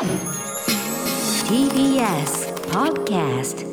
TBS Podcast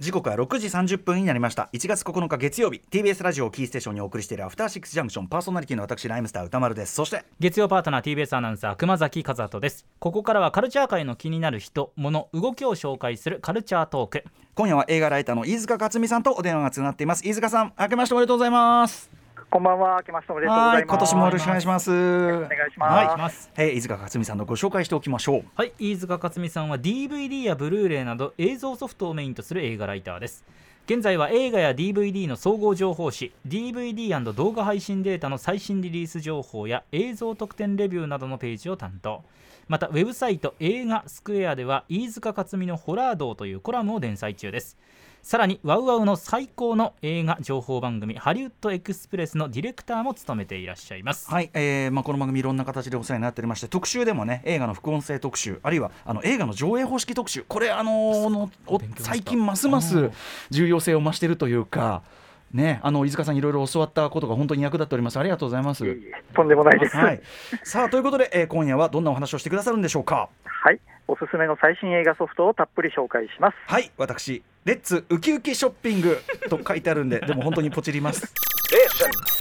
時刻は6時30分になりました。1月9日月曜日。TBS ラジオをキーステーションにお送りしているアフターシックスジャンクションパーソナリティの私ライムスター歌丸です。そして月曜パートナー TBS アナウンサー熊崎和人です。ここからはカルチャー界の気になる人物動きを紹介するカルチャートーク。今夜は映画ライターの飯塚克美さんとお電話がつながっています。飯塚さん明けましておめでとうございますこんばんは、明けましておめでとうございます。今年もよろしくお願いします。お願いします。はいえー飯塚克美さんのご紹介しておきましょう。はい飯塚克美さんは DVD やブルーレイなど映像ソフトをメインとする映画ライターです。現在は映画や DVD の総合情報誌 DVD& 動画配信データの最新リリース情報や映像特典レビューなどのページを担当。またウェブサイト映画スクエアでは飯塚克美のホラー道というコラムを連載中ですさらにワウワウの最高の映画情報番組ハリウッドエクスプレスのディレクターも務めていらっしゃいます。はい、えーまあ、この番組いろんな形でお世話になっておりまして特集でもね映画の副音声特集あるいはあの映画の上映方式特集これあのーの最近ますます重要性を増しているというかねあの飯塚さんいろいろ教わったことが本当に役立っておりますありがとうございます。とんでもないです。ははいい、、さあということで、えー今夜はどんなお話をしてくださるんでしょうか？おすすめの最新映画ソフトをたっぷり紹介します。はい私レッツウキウキショッピングと書いてあるんででも本当にポチります。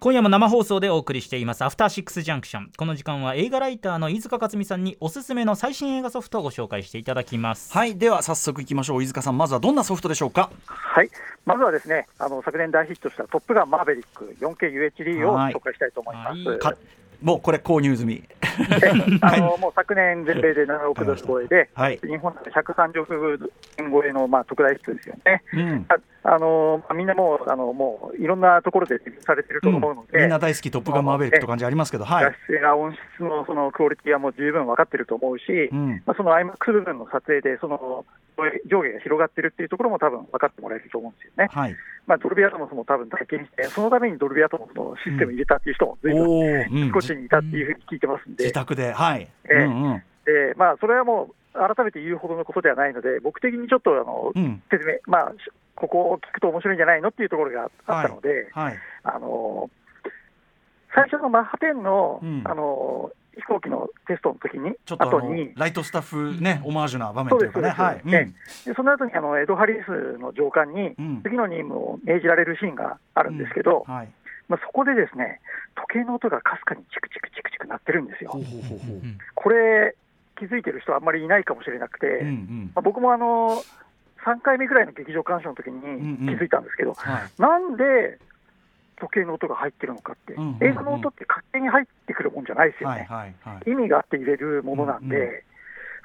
今夜も生放送でお送りしています。アフターシックスジャンクションこの時間は映画ライターの飯塚克美さんにおすすめの最新映画ソフトをご紹介していただきます。はい。では早速いきましょう。飯塚さんまずはどんなソフトでしょうか？はい、まずはですね、あの昨年大ヒットしたトップガンマーヴェリック 4KUHD をはい。紹介したいと思います。はい。かもうこれ購入済み。えあのもう昨年全米で7億ドル超えで、はい。日本で130億円超えのまあ特大ヒットですよね。うん。ああのまあみんなもうあのもういろんなところでされてると思うので、みんな大好きトップガンマーヴェリックという感じありますけどはい。画質や音質のそのクオリティはもう十分分かってると思うし、うん。まあ、その IMAX 部分の撮影でその上下が広がってるっていうところも多分分かってもらえると思うんですよね。はいまあ、ドルビーアトモスも多分体験して、そのためにドルビーアトモスのシステム入れたっていう人も随分少しにいたっていうふうに聞いてますんで、自宅ではい、ええうんうん。でまあ、それはもう改めて言うほどのことではないので、僕的にちょっとあの、うん。説明、まあ、しここを聞くと面白いんじゃないのっていうところがあったので、はい。あの最初のマッハ10の,、うん。あの飛行機のテストの時に、ちょっとに、ライトスタッフね、オマージュな場面というかね。はい、そうです。でその後にあのエド・ハリスの上官にうん。次の任務を命じられるシーンがあるんですけど、うん。はい。まあ、そこでですね時計の音がかすかにチクチクチクチク鳴ってるんですよ。ほう。ほうほうほう。これ気づいてる人はあんまりいないかもしれなくて、うんうん。まあ、僕もあの3回目ぐらいの劇場鑑賞の時にんうん。気づいたんですけど、はい。なんで時計の音が入ってるのかって、うんうんうん。映画の音って勝手に入ってくるもんじゃないですよはいね。はいはい。意味があって入れるものなんで、うんう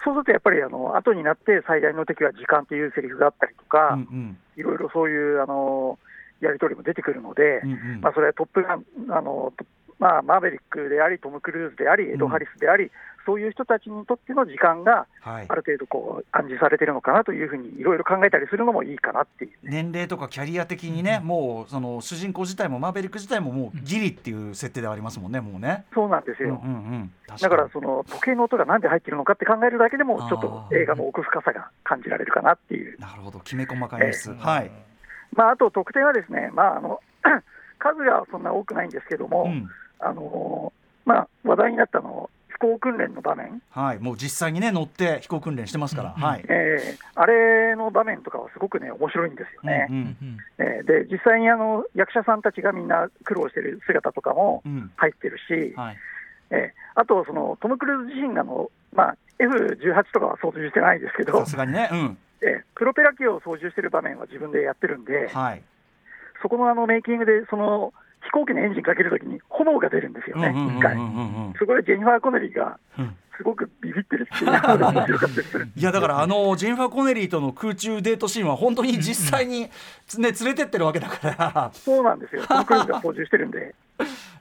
そうするとやっぱりあの後になって最大の敵は時間っていうセリフがあったりとか、うんうん。いろいろそういうあのやり取りも出てくるので、うんうん。まあ、それはトップガンあの、とまあ、マーヴェリックであり、トム・クルーズであり、エド・ハリスであり、そういう人たちにとっての時間がはいある程度こう暗示されてるのかなというふうにいろいろ考えたりするのもいいかなっていう。年齢とかキャリア的にね、もうその主人公自体もマーベリック自体ももうギリっていう設定ではありますもんね、もうね。そうなんですうんうんよ。うん、確だからにその時計の音がなんで入ってるのかって考えるだけでも、ちょっと映画の奥深さが感じられるかなっていう。なるほど、きめ細かい演出、えはい。まあ、あと特典はですね、まあ、あの 数がそんな多くないんですけども、うんあのまあ、話題になったの飛行訓練の場面、はい、もう実際にね乗って飛行訓練してますから、うんはい。えーあれの場面とかはすごくね、面白いんですよね。うんうんうんえーで実際にあの役者さんたちがみんな苦労してる姿とかもうん入ってるし、はい。えーあとそのトム・クルーズ自身があの、まあ、F18 とかは操縦してないですけどさ、すがにね、うん、えープロペラ機を操縦してる場面は自分でやってるんで、はい。そこのあのメイキングでその飛行機のエンジンかけるときに炎が出るんですよね、一回。そこでジェニファー・コネリーがうんすごくビビってるっていう。いやだからあのジェニファー・コネリーとの空中デートシーンは本当に実際に、ね、連れてってるわけだから そうなんですよ、トム・クルーズが操縦してるんで。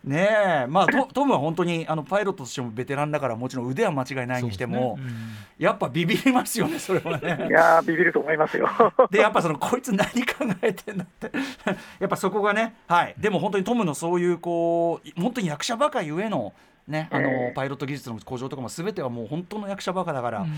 ねえ。まあトトムは本当にあのパイロットとしてもベテランだからもちろん腕は間違いないにしても、そうですね。やっぱビビりますよねそれはいね。やー、ビビると思いますよ。でやっぱそのこいつ何考えてんだって。やっぱそこがねはい。でも本当にトムのそういうこう本当に役者バカゆえのねあの、ええ。パイロット技術の向上とかも全てはもう本当の役者バカだから、うん。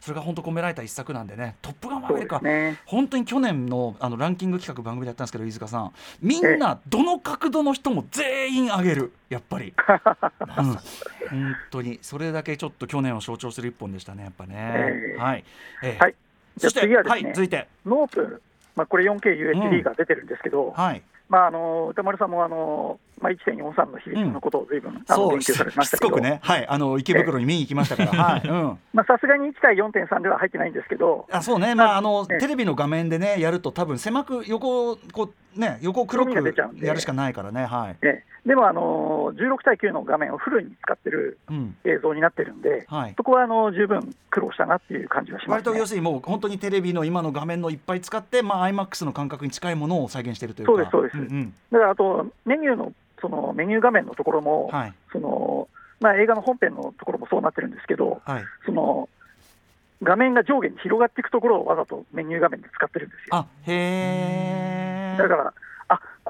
それが本当込められた一作なんでね「トップガンマーそうでヴェリック」は。本当に去年のあのランキング企画番組でやったんですけど飯塚さん。みんなどの角度の人も全員上げる。やっぱり、うん、本当にそれだけちょっと去年を象徴する一本でしたねやっぱね、ええ。はい、ええ。はい。そしてはですね。はい、続いて。ノープ、まあ、これ 4KUHD が出てるんですけど、はいまあ、あの歌丸さんもあの、まあ、1.43の比率のことを随分、あのそう言及されてまししたけど、つこくね。はい。あの池袋に見に行きましたから。はい、うん。まあさすがに1対4.3では入ってないんですけど、あそうね、まああのええ。テレビの画面でねやると多分狭く横をこうね横を黒くやるしかないからね。はい、えでもあの16対9の画面をフルに使ってるうん。映像になってるんで、はい、そこはあの十分苦労したなっていう感じがします、ね。割と要するにもう本当にテレビの今の画面のいっぱい使って、まあ、iMAX の感覚に近いものを再現しているというか。そうですそうです。んうん。だからあとメニューのそのメニュー画面のところも、はい。そのまあ、映画の本編のところもそうなってるんですけど、はい。その画面が上下に広がっていくところをわざとメニュー画面で使ってるんですよ。あへえだから、あ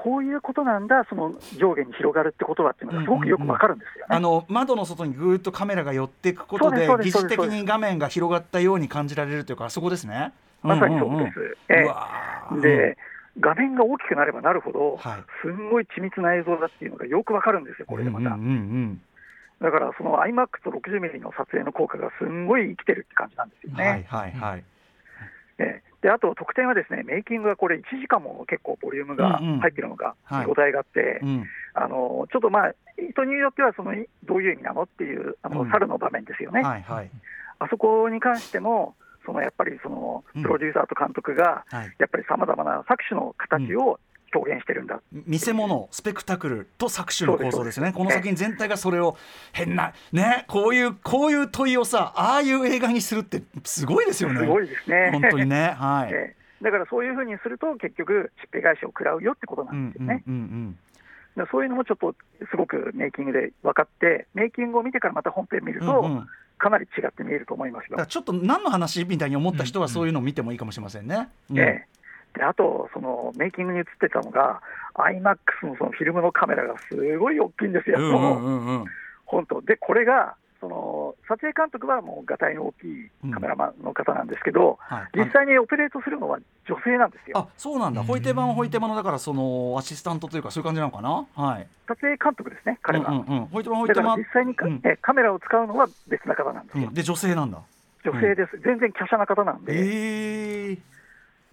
こういうことなんだ、その上下に広がるってことはっていうのがすごくよくわかるんですよね。あの窓の外にぐーっとカメラが寄っていくことで疑似的に画面が広がったように感じられるというかそこですね。まさにそうんん。んです。うえ。えわー。で、画面が大きくなればなるほど、はい。すんごい緻密な映像だっていうのがよくわかるんですよ、これでまた。うんうんうんだから、その iMAX と60ミリの撮影の効果がすんごい生きてるって感じなんですようんね。はいはいはい。ええであと特典はですね、メイキングがこれ、1時間も結構ボリュームが入ってるのがはい。見応えがあって、うん。あのちょっとまあ、人によってはそのどういう意味なのっていうあの、うん。猿の場面ですよね、はいはい。あそこに関しても、そのやっぱりそのうん。プロデューサーと監督が、はい。やっぱりさまざまな作種の形を表現してるんだ、見せ物スペクタクルと作種の構造ですね。この作品全体がそれを変なねこういうこういう問いをさああいう映画にするってすごいですよね。すごいですね。本当にね。はい、ええ。だからそういうふうにすると、結局、しっぺ返しを食らうよってことなうんんですよね。うんそういうのもちょっとすごくメイキングで分かって、メイキングを見てからまた本編見ると、うんうん。かなり違って見えると思いますよ。ちょっと何の話みたいに思った人はそういうのを見てもいいかもしれませんね。うん。ええであと、そのメイキングに映ってたのが、IMAX のそのフィルムのカメラがすごい大きいんですよ、うんうんうんうん。本当。で、これがその撮影監督はもう、がたいの大きいカメラマンの方なんですけど、はい。実際にオペレートするのは女性なんですよ。あそうなんだ、うん。ホイテ版はホイテ版のだからそのアシスタントというかそういう感じなのかな？はい。撮影監督ですね、彼は。うんうんうん、ホイテ版ホイテ版実際にか、うん。えカメラを使うのは別な方なんですよ、うん。で女性なんだ。女性です、全然華奢な方なんで、ええ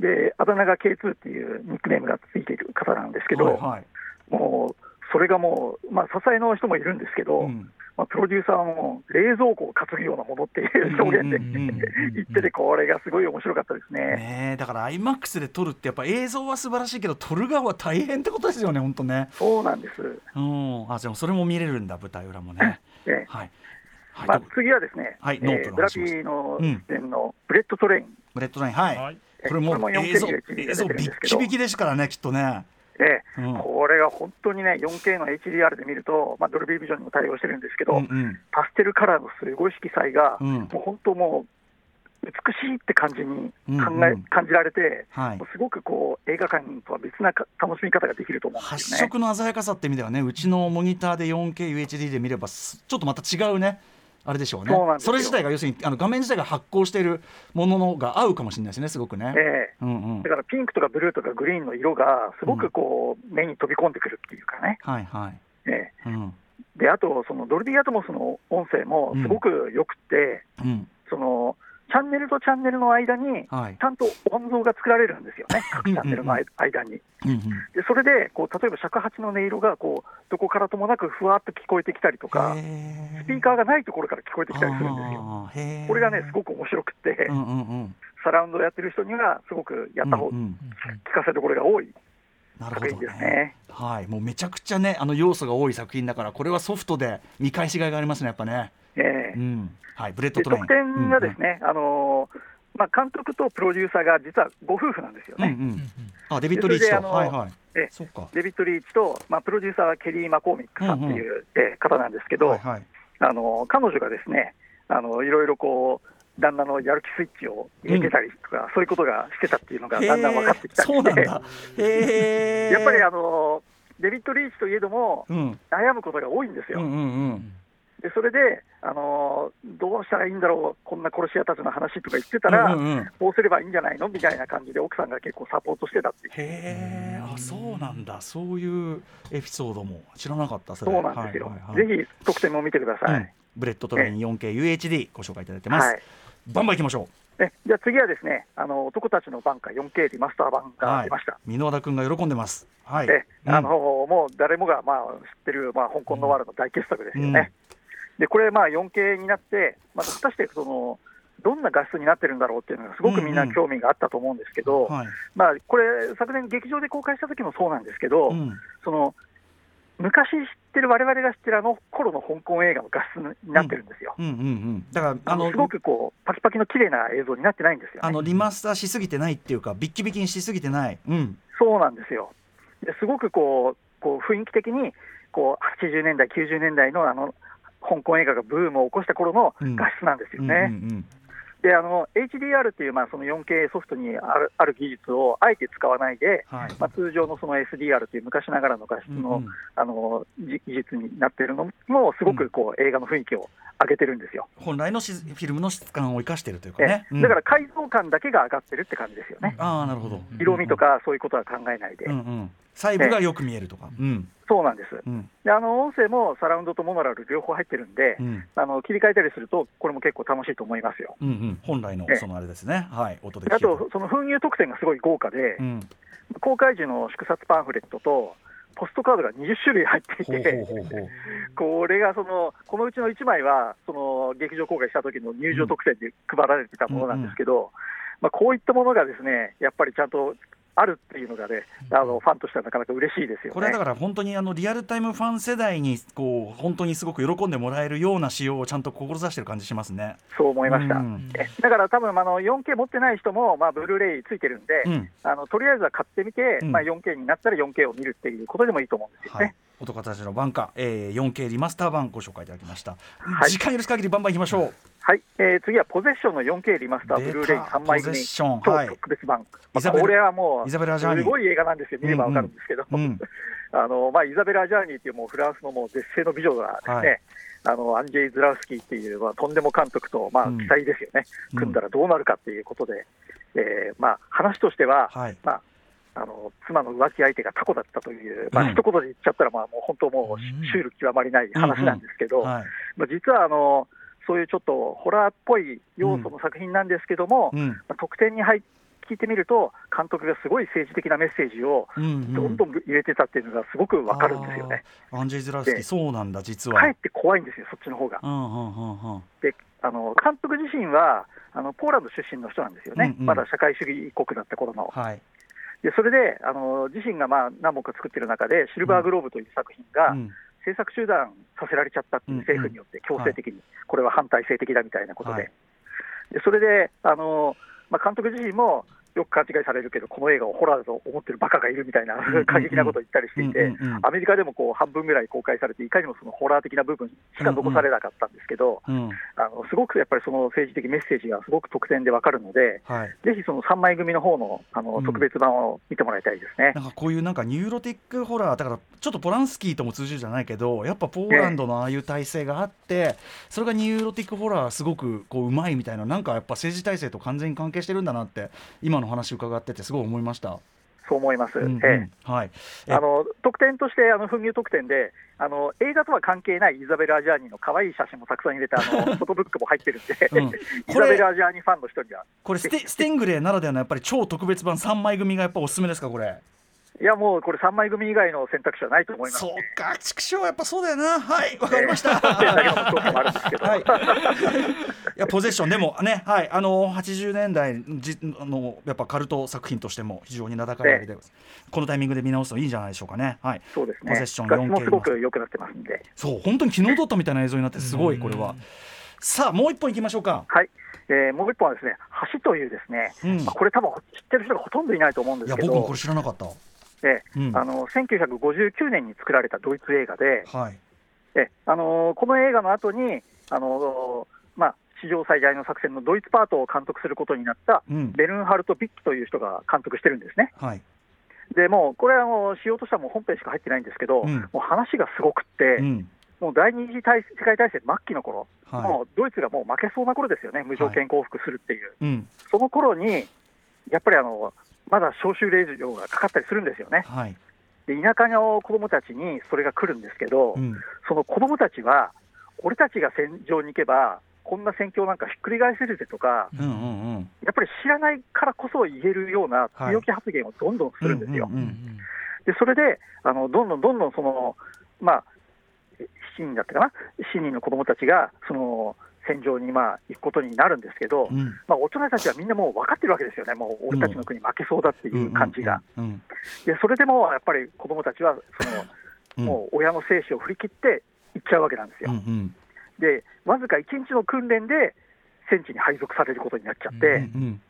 であだ名が K2 っていうニックネームがついている方なんですけど、はいはい。もうそれがもう、まあ、支えの人もいるんですけど、うん。まあ、プロデューサーも冷蔵庫を担ぐようなものっていう表現で言ってて、これがすごい面白かったですね。ねえだから IMAX で撮るってやっぱ映像は素晴らしいけど撮る側は大変ってことですよね本当ね。そうなんです、うん。あでもそれも見れるんだ舞台裏もね。ねはい、はい。まあと、次はですね、はいえのーブラピのうん。出演のブレット・トレイン、ブレット・トレインはい、はい。えこれも映像 4K で出てるんですけど。映像ビッキビキですからねきっとね、ええ。うん。これが本当にね、4K の HDR で見ると、まあ、ドルビービジョンにも対応してるんですけど、うんうん。パステルカラーのすごい色彩が、うん。もう本当もう、美しいって感じに考え、うん。うん感じられて、はい。すごくこう映画館とは別なか楽しみ方ができると思うんで発すよね。色の鮮やかさって意味ではね。うちのモニターで 4KUHD で見ればすちょっとまた違うねあれでしょうね。それ自体が要するにあの画面自体が発光しているもののが合うかもしれないですねすごくね、ええ。うんうん。だからピンクとかブルーとかグリーンの色がすごくこう、目に飛び込んでくるっていうかね、はいはい。ええ。うん。であと、そのドルビーアトモスの音声もすごく良くて、うん。そのチャンネルとチャンネルの間に、はい。ちゃんと音像が作られるんですよね、各チャンネルの間間に。でそれでこう例えば尺八の音色がこうどこからともなくふわっと聞こえてきたりとか、へスピーカーがないところから聞こえてきたりするんですよ。これがね、すごく面白くて、うんうんうん。サラウンドやってる人には、すごくやった方、う聞かせどころが多い。なるほど作品ですねね。はい。もうめちゃくちゃねあの要素が多い作品だからこれはソフトで見返しがいがありますねやっぱねええ。うん。はいブレットトレイン。特典がですね、あのーまあ、監督とプロデューサーが実はご夫婦なんですようんうん、ね。うんうん。あデビッド・リーチと。はいはい。えデビッド・リーチと、まあ、プロデューサーはケリー・マコーミックさんっていう、えー方なんですけど、はいはい。あの彼女がですねあのいろいろこう旦那のやる気スイッチを入れてたりとか、そういうことがしてたっていうのがだんだん分かってきたりして、やっぱりあのデビッド・リーチといえども、うん。悩むことが多いんですよ。うんうんうん。ででそれで、あのーどうしたらいいんだろう、こんな殺し屋たちの話とか言ってたら、うんうんうん。こうすればいいんじゃないのみたいな感じで、奥さんが結構サポートしてたっていう、へえあそうなんだ。そういうエピソードも知らなかったそれ。そうなんですよ、はいはいはい。ぜひ特典も見てください。うん。ブレットトレイン 4KUHD ご紹介いただいてます、はい。バンバンいきましょえじゃあ次はですね、あの男たちの挽歌 4K リマスター版うが出ました。箕輪田君が喜んでます。はい。えうん。あのもう誰もがまあ知ってる、まあ、香港のワールド大傑作ですよね。でこれ、まあ 4K になって、まあ、果たしてそのどんな画質になってるんだろうっていうのが、すごくみんな興味があったと思うんですけど、はいまあ、これ、昨年、劇場で公開した時もそうなんですけど、うんその昔知ってる、我々が知ってるあの頃の香港映画の画質になってるんですよ。うんうんうんだからあのすごくこうパキパキの綺麗な映像になってないんですよ、ね。あのリマスターしすぎてないっていうかビッキビキにしすぎてないうんそうなんですよ。ですごくこうこう雰囲気的にこう80年代、90年代のあの香港映画がブームを起こした頃のうん。画質なんですよね。うんうんであの HDR っていう、まあ、その 4K ソフトにあるある技術をあえて使わないで、はい。まあ、通常のその SDR っていう昔ながらの画質の,、うんうん。あのじ技術になっているのも、すごくこう映画の雰囲気を上げてるんですよ。本来のしフィルムの質感を生かしてるというかね、だから解像感だけが上がってるって感じですよね。ああなるほど。色味とかそういうことは考えないで、うんうん細部がよく見えるとか。うん。そうなんです。うん。であの音声もサラウンドとモノラル両方入ってるんで、うん。あの切り替えたりすると、これも結構楽しいと思いますよ。うんうん。本来のええ。そのあれですね。はい。音でであと、その封入特典がすごい豪華で、うん。公開時の祝冊パンフレットと、ポストカードが20種類入っていて、これがその、このうちの1枚は、その劇場公開した時の入場特典で配られてたものなんですけど、まあ、こういったものがですね、やっぱりちゃんとあるっていうのがね、あのファンとしてはなかなか嬉しいですよね。これはだから本当にあのリアルタイムファン世代にこう本当にすごく喜んでもらえるような仕様をちゃんと志してる感じしますね。そう思いました。うんえだから多分あの 4K 持ってない人も、まあ、ブルーレイついてるんで、うんあのとりあえずは買ってみて、うんまあ、4K になったら 4K を見るっていうことでもいいと思うんですよはいね。、男たちの晩歌、えー、4K リマスター版ご紹介いただきました、はい。時間許す限りバンバンいきましょう。はい、えー次はポゼッションの 4K リマスターブルーレイ3枚組。超はい。特別版、イザベルこれはもうすごい映画なんですよ、見ればわかるんですけど、うん あのまあ、イザベラ・ジャーニーっていうもうフランスのもう絶世の美女がですね、はい。あのアンジェイ・ズラウスキーっていう、まあ、とんでも監督と、まあうん、期待ですよね、うん組んだらどうなるかっていうことで、えーまあ、話としては、はい。まあ、あの妻の浮気相手がタコだったという、まあうん。一言で言っちゃったら、まあ、もう本当、もううん。シュール極まりない話なんですけど、実はあのそういうちょっとホラーっぽい要素の作品なんですけども、うん。まあ、特典に入っ聞いてみると、監督がすごい政治的なメッセージをうんうん。どんどん入れてたっていうのがすごくわかるんですよね。あー。アンジェイ・ズラウスキーでそうなんだ実は。かえって怖いんですよ、そっちの方が。うんうんうんうん。であの監督自身はあのポーランド出身の人なんですよね、うんうん。まだ社会主義国だった頃の。はいでそれであの自身がまあ何本か作ってる中で、シルバーグローブという作品がうん。制作中断させられちゃったっていううん。政府によって強制的に、これは反体制的だみたいなことで、はい。でそれであの、まあ、監督自身もよく勘違いされるけど、この映画をホラーだと思ってるバカがいるみたいな、んうん過激なことを言ったりしていて、うんうんうん。アメリカでもこう半分ぐらい公開されて、いかにもそのホラー的な部分しか残されなかったんですけど、うんあのすごくやっぱりその政治的メッセージがすごく特典でわかるので、はい。ぜひその3枚組の方のあのうん。特別版を見てもらいたいですね。なんかこういうなんかニューロティックホラーだからちょっとポランスキーとも通じるじゃないけどやっぱポーランドのああいう体制があってそれがニューロティックホラーすごくこううまいみたいななんかやっぱ政治体制と完全に関係してるんだなって今の話伺っててすごい思いました。そう思います。うんうんええはい。えあの特典として、あの紛入特典であの、映画とは関係ないイザベル・アジャーニーの可愛い写真もたくさん入れたあの フォトブックも入ってるんで、うん イザベル・アジャーニーファンの人には、これステステングレーならではのやっぱり超特別版3枚組がやっぱおすすめですかこれ？いやもうこれ、3枚組以外の選択肢はないと思います、そうね。か。畜生やっぱそうだよな。はいわかりました。はい、いやポゼッションでもね、はい、あの80年代じあのやっぱカルト作品としても非常に名高いわけで、このタイミングで見直すといいんじゃないでしょうかね。はい、そうですね、ポゼッション画質も 4K すごく良くなってますんで、そう本当に昨日撮ったみたいな映像になってすごいこれは。さあもう一本いきましょうか。はい。えーもう一本はですね、橋というですね、うん。まあこれ多分知ってる人がほとんどいないと思うんですけど。いや僕もこれ、知らなかった。えうんあの1959年に作られたドイツ映画で、はい。えあのーこの映画の後に、あのーまあ、史上最大の作戦のドイツパートを監督することになったうん。ベルンハルト・ビッキという人が監督してるんですね。はい。でもうこれはもう仕様としてはもう本編しか入ってないんですけど、うんもう話がすごくって、うん。もう第二次大世界大戦末期の頃、はいもうドイツがもう負けそうな頃ですよね、無条件降伏するっていう、うんその頃に、やっぱりあのまだ招集令状がかかったりするんですよね。はい。で田舎の子供たちにそれが来るんですけど、うん。その子供たちは、俺たちが戦場に行けば、こんな戦況なんかひっくり返せるぜとか、うんうんうん。やっぱり知らないからこそ言えるようなはい。強気発言をどんどんするんですよ。うんうんうんでそれであのどんどんどんどんその、まあ、7人だったかな、7人の子供たちがその戦場にまあ行くことになるんですけど、うん。まあ、大人たちはみんなもう分かってるわけですよね、もう俺たちの国負けそうだっていう感じが。それでもやっぱり子供たちはその、うん。もう親の生死を振り切って行っちゃうわけなんですよ。うんうん。で、わずか1日の訓練で戦地に配属されることになっちゃって、うんうん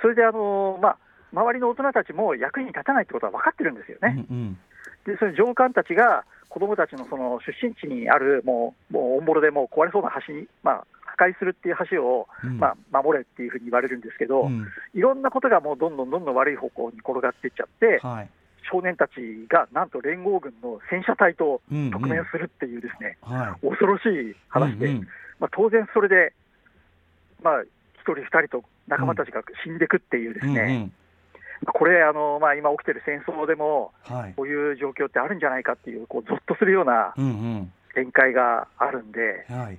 それで、あのまあ、周りの大人たちも役に立たないってことは分かってるんですよね。うん。で、その上官たちが子供たちのその出身地にある、もう、もうオンボロでもう壊れそうな橋に、まあ、破壊するっていう橋を、うん。まあ、守れっていうふうに言われるんですけど、うん。いろんなことがもうどんどんどんどん悪い方向に転がっていっちゃって、はい。少年たちがなんと連合軍の戦車隊とうんうん。特命するっていうですね、はい。恐ろしい話で、うんうん。まあ、当然それで、まあ、1人、2人と仲間たちが死んでいくっていうですね、うんうん。まあこれ、あのまあ、今起きてる戦争でも、はい。こういう状況ってあるんじゃないかっていう、こうゾッとするようなうん展開があるんで、うんはい。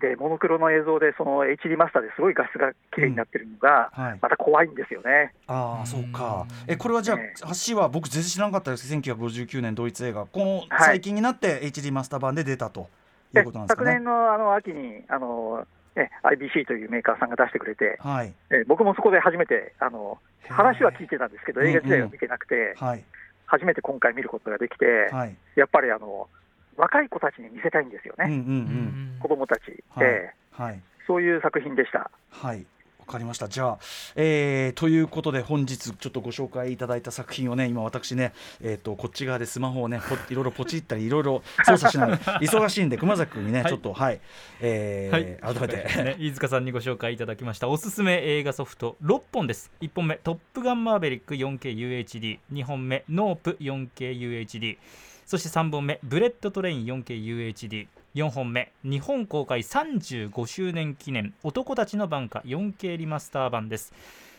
でモノクロの映像で、その HD マスターですごい画質が綺麗になってるのが、はい。また怖いんですよね。ああそうか。うんえこれはじゃあね。橋は僕全然知らなかったです。1959年ドイツ映画。このはい。最近になって HD マスター版で出たといでうことなんですかね。昨年のあの秋にあの、ね、IBC というメーカーさんが出してくれて、はい。え僕もそこで初めてあの話は聞いてたんですけど、映画自体は見てなくて、はい。初めて今回見ることができて、はい。やっぱりあの若い子たちに見せたいんですよね、うんうんうん。子供たち、はい。ええはい。そういう作品でした。はいわかりました。じゃあ、えーということで本日ちょっとご紹介いただいた作品をね今私ね、えー、とこっち側でスマホをねポいろいろポチったりいろいろ操作しながら 忙しいんで熊崎君にね、はい。ちょっとはい、えー改めて、ね、飯塚さんにご紹介いただきました。おすすめ映画ソフト6本です。1本目「トップガンマーヴェリック 4KUHD」2本目「ノープ 4KUHD」そして3本目「ブレットトレイン 4KUHD」4本目。日本公開35周年記念。男たちの挽歌。4K リマスター版です。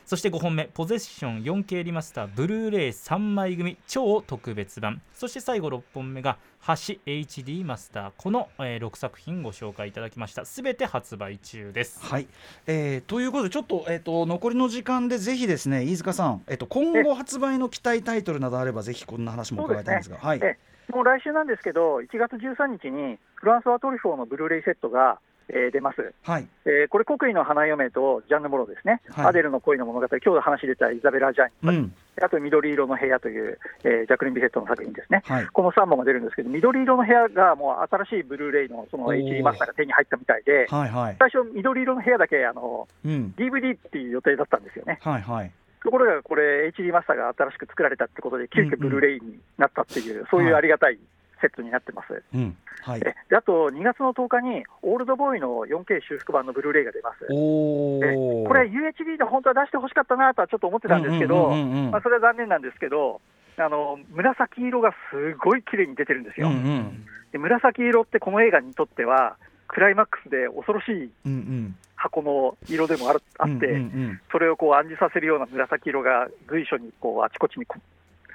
そして5本目。ポゼッション。4K リマスター。ブルーレイ。3枚組。超特別版。そして最後6本目が橋 HD マスター。この、えー6作品ご紹介いただきました。すべて発売中です。はい、えーということでちょっと,、えー、と残りの時間でぜひですね飯塚さん、えー、と今後発売の期待タイトルなどあればぜひこんな話も伺いたいんですが。はい。ええもう来週なんですけど、1月13日にフランスワトリフォーのブルーレイセットが、えー出ます。はい。えーこれ、国威の花嫁とジャンヌ・モロですね、はい。アデルの恋の物語、今日話出たイザベラ・ジャン、うん。あと緑色の部屋という、えージャクリン・ビセットの作品ですね。はい。この3本が出るんですけど、緑色の部屋がもう新しいブルーレイのその HD マスターが手に入ったみたいで、はいはい。最初、緑色の部屋だけあのうん。DVD っていう予定だったんですよね。はいはいところがこれ、HD マスターが新しく作られたってことで、急遽ブルーレイになったっていう、そういうありがたいセットになってます。うん。はい。えであと、2月の10日に、オールドボーイの 4K 修復版のブルーレイが出ます。おこれ、UHD で本当は出してほししかったなとはちょっと思ってたんですけど、それは残念なんですけど、あの紫色がすごい綺麗に出てるんですよ、うんうん。で紫色ってこの映画にとっては、クライマックスで恐ろしいうんうん箱の色でもあるあって、それをこう暗示させるような紫色が随所にこうあちこちにこ、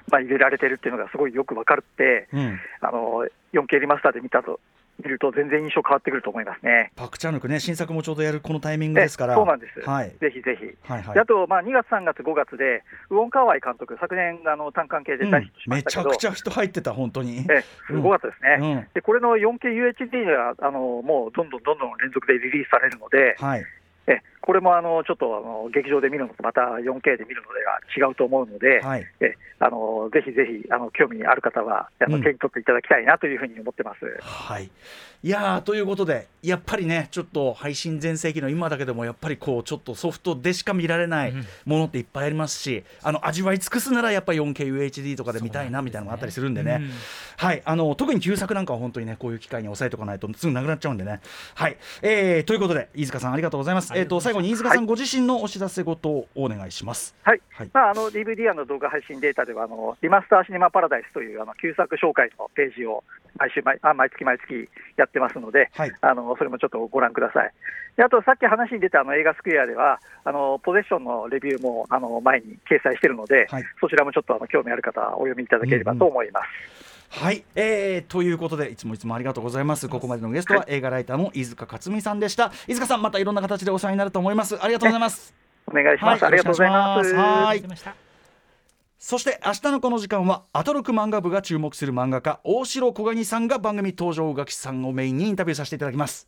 まあ、入れられてるっていうのがすごいよくわかるって、あの 4K リマスターで見たと見ると、全然印象変わってくると思いますね。パク・チャヌクね新作もちょうどやるこのタイミングですから。えそうなんです、はい。ぜひぜひ。はいはい。であと、まあ、2月、3月、5月で、ウォン・カーワイ監督、昨年、あの単管系で大ヒットしまめしたけど、ちゃくちゃ人入ってた本当に。えうん。5月ですね、うん。でこれの 4KUHD があのもうどんどんどんどん連続でリリースされるので、はい。えこれもあのちょっとあの劇場で見るのとまた 4K で見るのでは違うと思うので、はい。えあのぜひぜひあの興味ある方はあのうん。手に取っていただきたいなというふうに思ってます。はいいやーということでやっぱりねちょっと配信全盛期の今だけでもやっぱりこうちょっとソフトでしか見られないものっていっぱいありますし、あの味わい尽くすならやっぱり 4KUHD とかで見たいなみたいなのがあったりするんでね。うん。はい。あの特に旧作なんかは本当にねこういう機会に押さえておかないとすぐなくなっちゃうんでね。はい、えー、ということで飯塚さんありがとうございます。えっ、と最後に飯塚さんご自身のお知らせ事をお願いします。はい、はい。まあ、あの DVD の動画配信データではあの、リマスターシネマパラダイスというあの旧作紹介のページを毎週毎あ毎月毎月やってますので、はい。あのそれもちょっとご覧ください。であと、さっき話に出たあの映画スクエアでは、あのポゼッションのレビューもあの前に掲載しているので、はい。そちらもちょっとあの興味ある方はお読みいただければと思います。はい、えー、ということでいつもいつもありがとうございます。ここまでのゲストは映画ライターの飯塚克美さんでした。飯塚さんまたいろんな形でお世話になると思います。ありがとうございます。お願いします。はい。ありがとうございます。はい。出ましたそして明日のこの時間はアトロク漫画部が注目する漫画家大城小蟹さんが番組登場ガキさんをメインにインタビューさせていただきます。